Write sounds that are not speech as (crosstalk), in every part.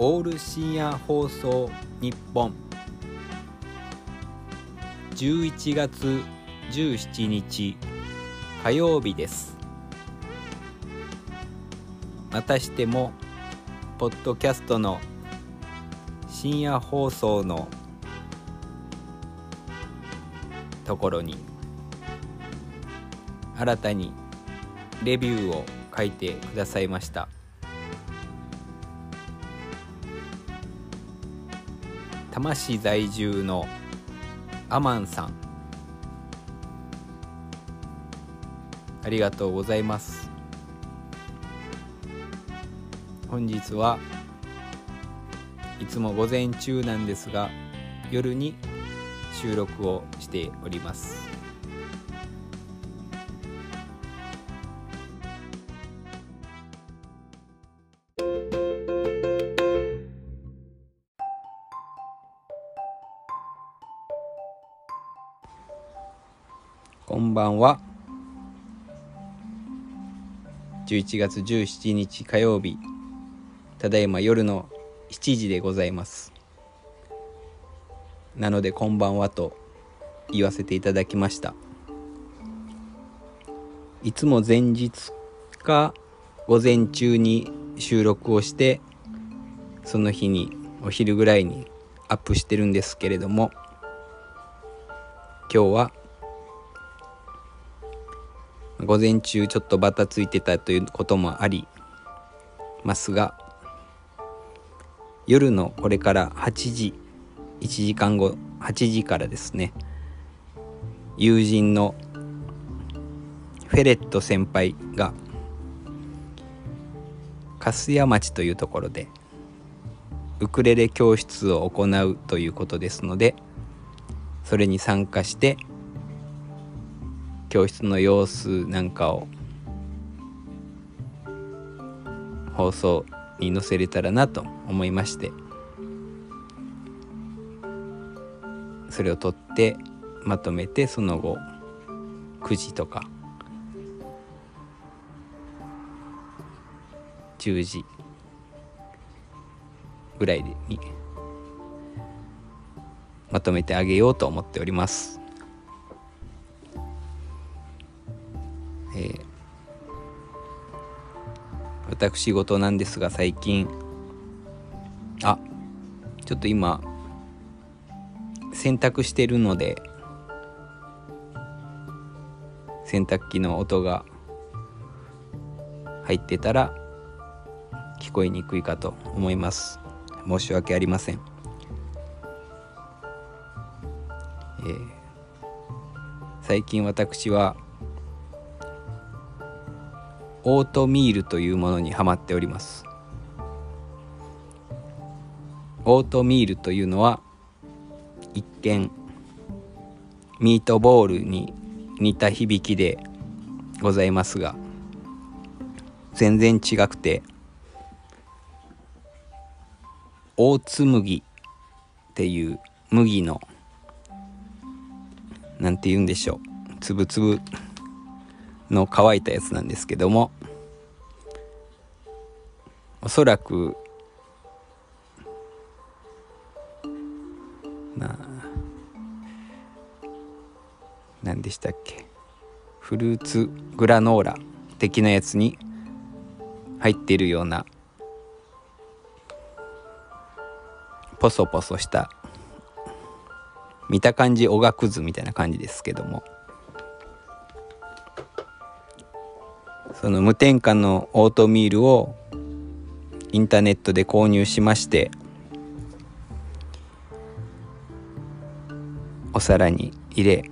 オール深夜放送日本。11月17日火曜日です。またしてもポッドキャストの深夜放送のところに新たにレビューを書いてくださいました。多摩市在住のアマンさん。ありがとうございます。本日はいつも午前中なんですが夜に収録をしております。ばんは。11月17日火曜日。ただいま夜の7時でございます。なのでこんばんはと言わせていただきました。いつも前日か午前中に収録をしてその日にお昼ぐらいにアップしてるんですけれども今日は午前中ちょっとバタついてたということもありますが夜のこれから8時1時間後8時からですね友人のフェレット先輩が粕屋町というところでウクレレ教室を行うということですのでそれに参加して教室の様子なんかを放送に載せれたらなと思いましてそれを撮ってまとめてその後9時とか10時ぐらいにまとめてあげようと思っております。えー私事なんですが最近あちょっと今洗濯してるので洗濯機の音が入ってたら聞こえにくいかと思います。申し訳ありません、えー最近私はオートミールというものにハマっております。オートミールというのは一見ミートボールに似た響きでございますが全然違くてオーツ麦っていう麦のなんて言うんでしょう。つぶつぶの乾いたやつなんですけどもおそらくな何でしたっけ？フルーツグラノーラ的なやつに入っているようなポソポソした見た感じおがくずみたいな感じですけども。その無添加のオートミールをインターネットで購入しましてお皿に入れ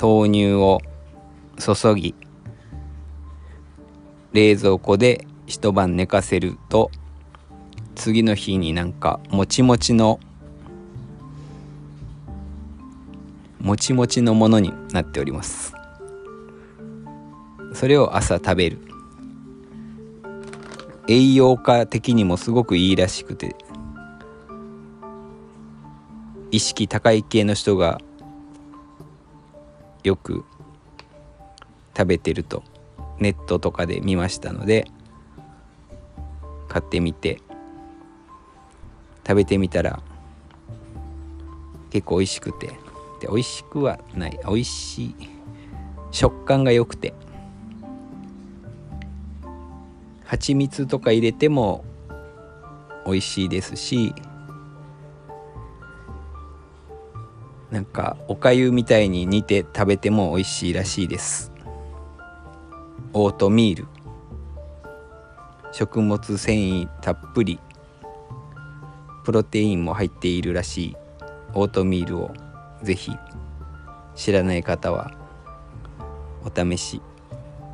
豆乳を注ぎ冷蔵庫で一晩寝かせると次の日になんかもちもちのもちもちのものになっております。それを朝食べる。栄養価的にもすごくいいらしくて意識高い系の人がよく食べてるとネットとかで見ましたので買ってみて食べてみたら結構美味しくてで美味しくはない美味しい食感が良くて蜂蜜とか入れても美味しいですしなんかおかゆみたいに煮て食べても美味しいらしいです。オートミール。食物繊維たっぷり。プロテインも入っているらしい。オートミールをぜひ。知らない方はお試し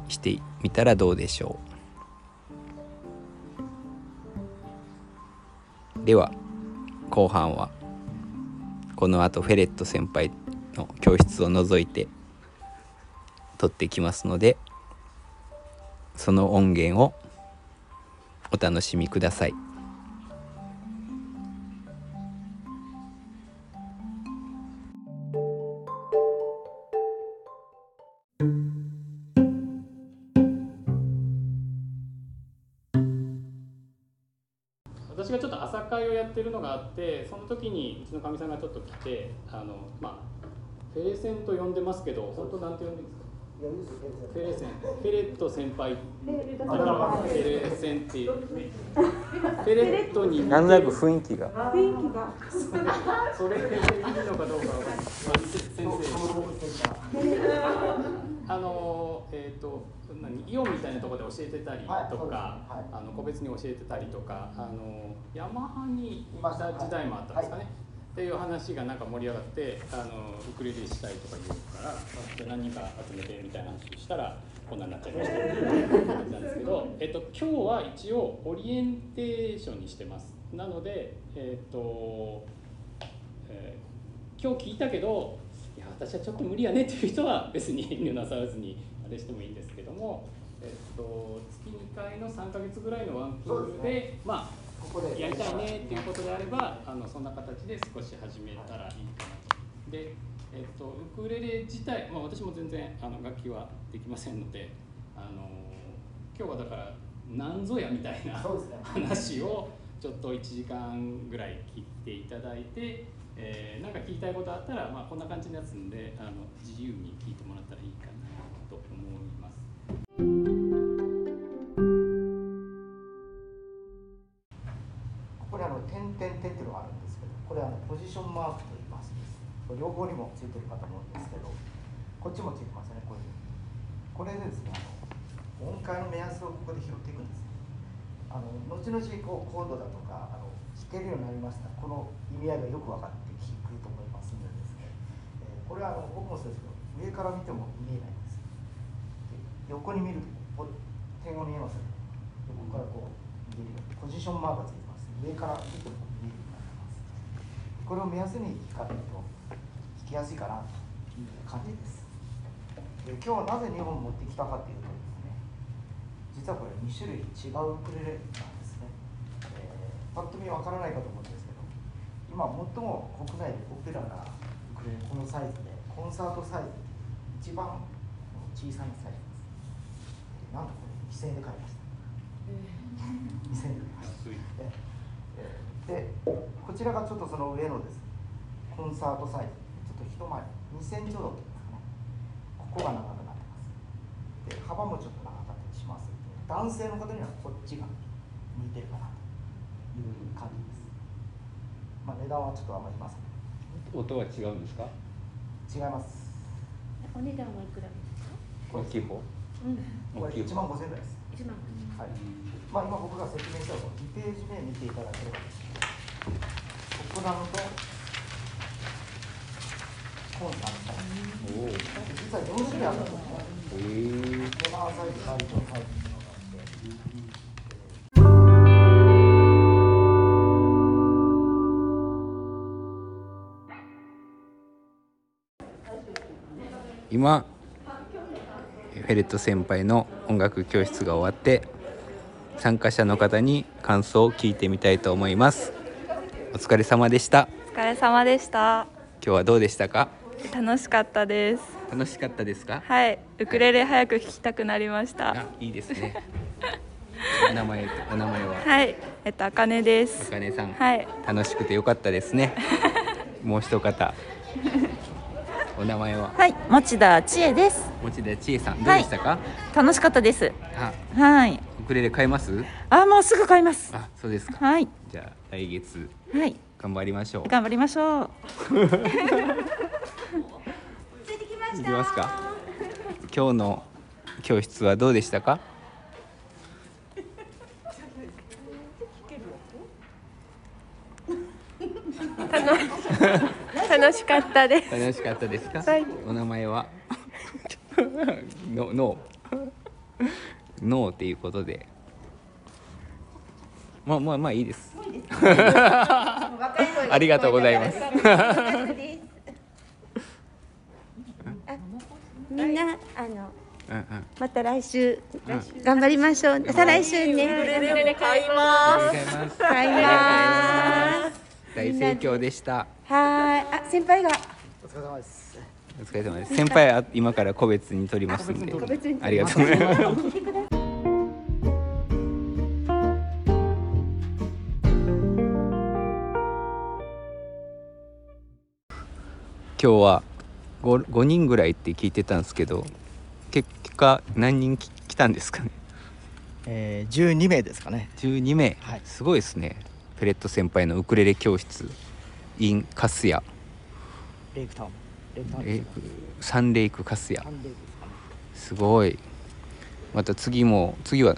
してみたらどうでしょう。では後半はこのあとフェレット先輩の教室を除いて撮ってきますのでその音源をお楽しみください。会をやってるのがあってその時にうちのかみさんがちょっと来てあのまあフェレセンと呼んでますけど本当なんて呼んでるんですか？フェレセン。フェレット先輩。フェレセンっていう。フェレット。に。なんとなく雰囲気が。雰囲気が。それでいいのかどうかわかんない、まあ、先生。あのえっ、と何イオンみたいなところで教えてたりとか、はいはい。あの個別に教えてたりとかあのヤマハにいた時代もあったんですかね、っていう話がなんか盛り上がってあのウクレレしたいとか言うからじゃあ何人か集めてみたいな話をしたらこんなになっちゃいましたっていう感じなんですけど、(laughs) えっと、今日は一応オリエンテーションにしてます。なのでえっと、えー今日聞いたけどいや私はちょっと無理やねっていう人は別に遠慮なさらずにあれしてもいいんですけども、えっと、月2回の3ヶ月ぐらいのワンクールでそうですまあここでやりたいねっていうことであればあのそんな形で少し始めたらいいかなと。で、えっと、ウクレレ自体、まあ、私も全然あの楽器はできませんのであの今日はだから何ぞやみたいな話をちょっと1時間ぐらい聞いていただいて、えーなんか聞きたいことあったら、まあ、こんな感じのやつんであの自由に聞いてもらったらいいかなと思います。これあの点々点っていうのがあるんですけどこれあのポジションマークと言います。これ両方にもついてるかと思うんですけどこっちもついてますねこれ。これでですねあの音階の目安をここで拾っていくんですあの後々こうコードだとかあの弾けるようになりました。この意味合いがよく分かって聞くと思いますのでですね、えーこれはあの僕もそうですけど上から見ても見えない。横に見ると点を見えます横からこう見るポジションマークがついてます上から見ても見えるようになってますこれを目安に弾かれると弾きやすいかなという感じですで今日はなぜ2本持ってきたかっていうとですね実はこれ2種類違うウクレレなんですね、えー、パッと見わからないかと思うんですけど今最も国内でポピュラーなウクレレこのサイズでコンサートサイズ一番小さいサイズなんとこれ2000円で買いました。2000円で買いました。でこちらがちょっとその上のですねコンサートサイズちょっと一回り2センチほどっていうんですかね。ここが長くなってます。で幅もちょっと長かったりします男性の方にはこっちが向いてるかなという感じです。まあ値段はちょっとあんまりません。音は違うんですか？違います。お値段はいくらですか？大きい方？うんこれ1万5000円ぐらいです。一万はい。まあ今僕が説明したのを2ページ目見ていただければソプラノとコンサートおおへ実は4種類あるんですねえサイズ、バリトンサイズっていうのがあって、今フェレット先輩の音楽教室が終わって参加者の方に感想を聞いてみたいと思います。お疲れ様でした。お疲れ様でした。今日はどうでしたか？楽しかったです。楽しかったですか？はい。ウクレレ早く弾きたくなりました。あいいですね。(laughs) お名前とお名前は？はい、えっと、あかねです。あ。かねさん、はい、楽しくてよかったですね。(laughs) もう一方お名前は？はい、持田千恵です。持田千恵さんどうでしたか、楽しかったです。あはい。ウクレレ買えます？あ、もうすぐ買います。あそうですかはい。じゃあ来月はい。頑張りましょう頑張りましょう。(laughs) いきますか今日の教室はどうでしたか？楽しかった。です。楽しかったですか、はい。お名前は？(laughs) のノーノーっていうことで。まあまあまあいいです。ありがとうございます。みんなあのうんうん。また来週頑張りましょう。再来週ね。買い。まありがとうございます。買います。大盛況でした。はーい。あ先輩が。お疲れ様です。お疲れ様です先輩は今から個別に取りますんで。個別にありがとうございます。今日は 5, 5人ぐらいって聞いてたんですけど結果何人き来たんですかね？えー、12名ですかね。12名、はい。すごいですねペレット先輩のウクレレ教室 in カスヤ。レイクタウン。レイクサンレイクカスヤ。すごい。また次も次は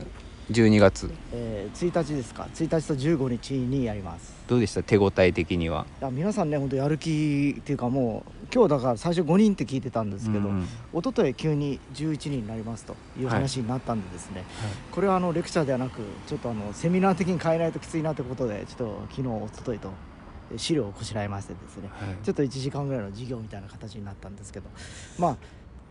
12月。えー、1日ですか。1日と15日にやります。どうでした？手応え的には。いや皆さんね本当やる気っていうかもう今日だから最初5人って聞いてたんですけど、うんうん。一昨日急に11人になりますというはい話になったんでですね、これはあのレクチャーではなくちょっとあのセミナー的に変えないときついなということでちょっと昨日一昨日とえ資料をこしらえましてですね。はい。ちょっと1時間ぐらいの授業みたいな形になったんですけど。まあ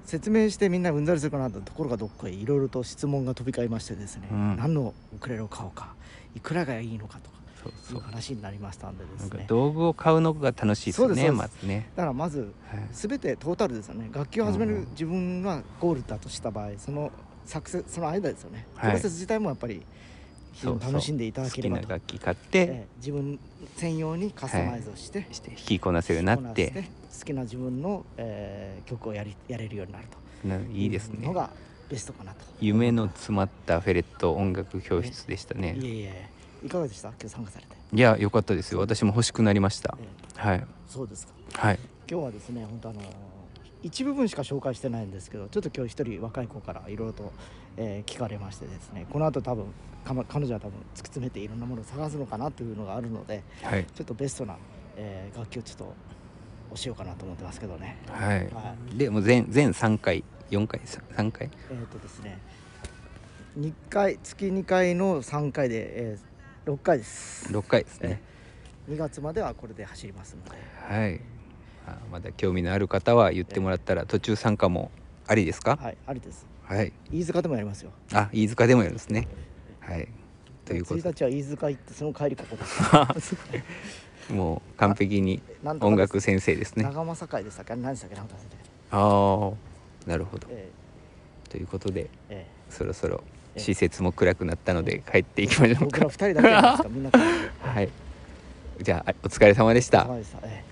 説明してみんなうんざりするかなとところがどっかへいろいろと質問が飛び交いましてですね、うん。何のウクレレを買おうかいくらがいいのかとかそういそう。う話になりましたんでですね。道具を買うのが楽しいですよねまずね、だからまずはい。全てトータルですよね。楽器を始めるうん。自分がゴールだとした場合そのサクセその間ですよね、はい。プロセス自体もやっぱり楽しんでいただければと。好きな楽器買って、ええ自分専用にカスタマイズをして、して弾きこなせるようになって。好きな自分の、えー曲をやりやれるようになると。ないいですね。のがベストかなと。夢の詰まったフェレット音楽教室でしたね。いえいえ。いかがでした？今日参加されて、いや良かったですよ。私も欲しくなりました。ええ。はい。そうですか。はい。今日はですね本当あの一部分しか紹介してないんですけどちょっと今日一人若い子からいろいろと、えー聞かれましてですね。この後多分かま彼女は多分突き詰めていろんなものを探すのかなというのがあるのではい。ちょっとベストな、えー楽器をちょっと教えようかなと思ってますけどね。はい。はい。でもう全全3回4回3回？えっ、とですね。2回月2回の3回で、えー、6回です。6回ですね。2月まではこれで走りますので。はい。あまだ興味のある方は言ってもらったら途中参加もありですか？はいありです。はい。飯塚でもやりますよ。あ飯塚でもやるんですね。はい。ということ1日は飯塚行ってその帰りここです。で (laughs) もう完璧に音楽先生ですね。長政会でしたっけ？何でしたっけ？ああなるほど。えということでええ。そろそろええ。施設も暗くなったので帰っていきましょうか。え僕ら二人だけですかみんな。(laughs) はい。じゃああお疲れ様でした。様でした。ええ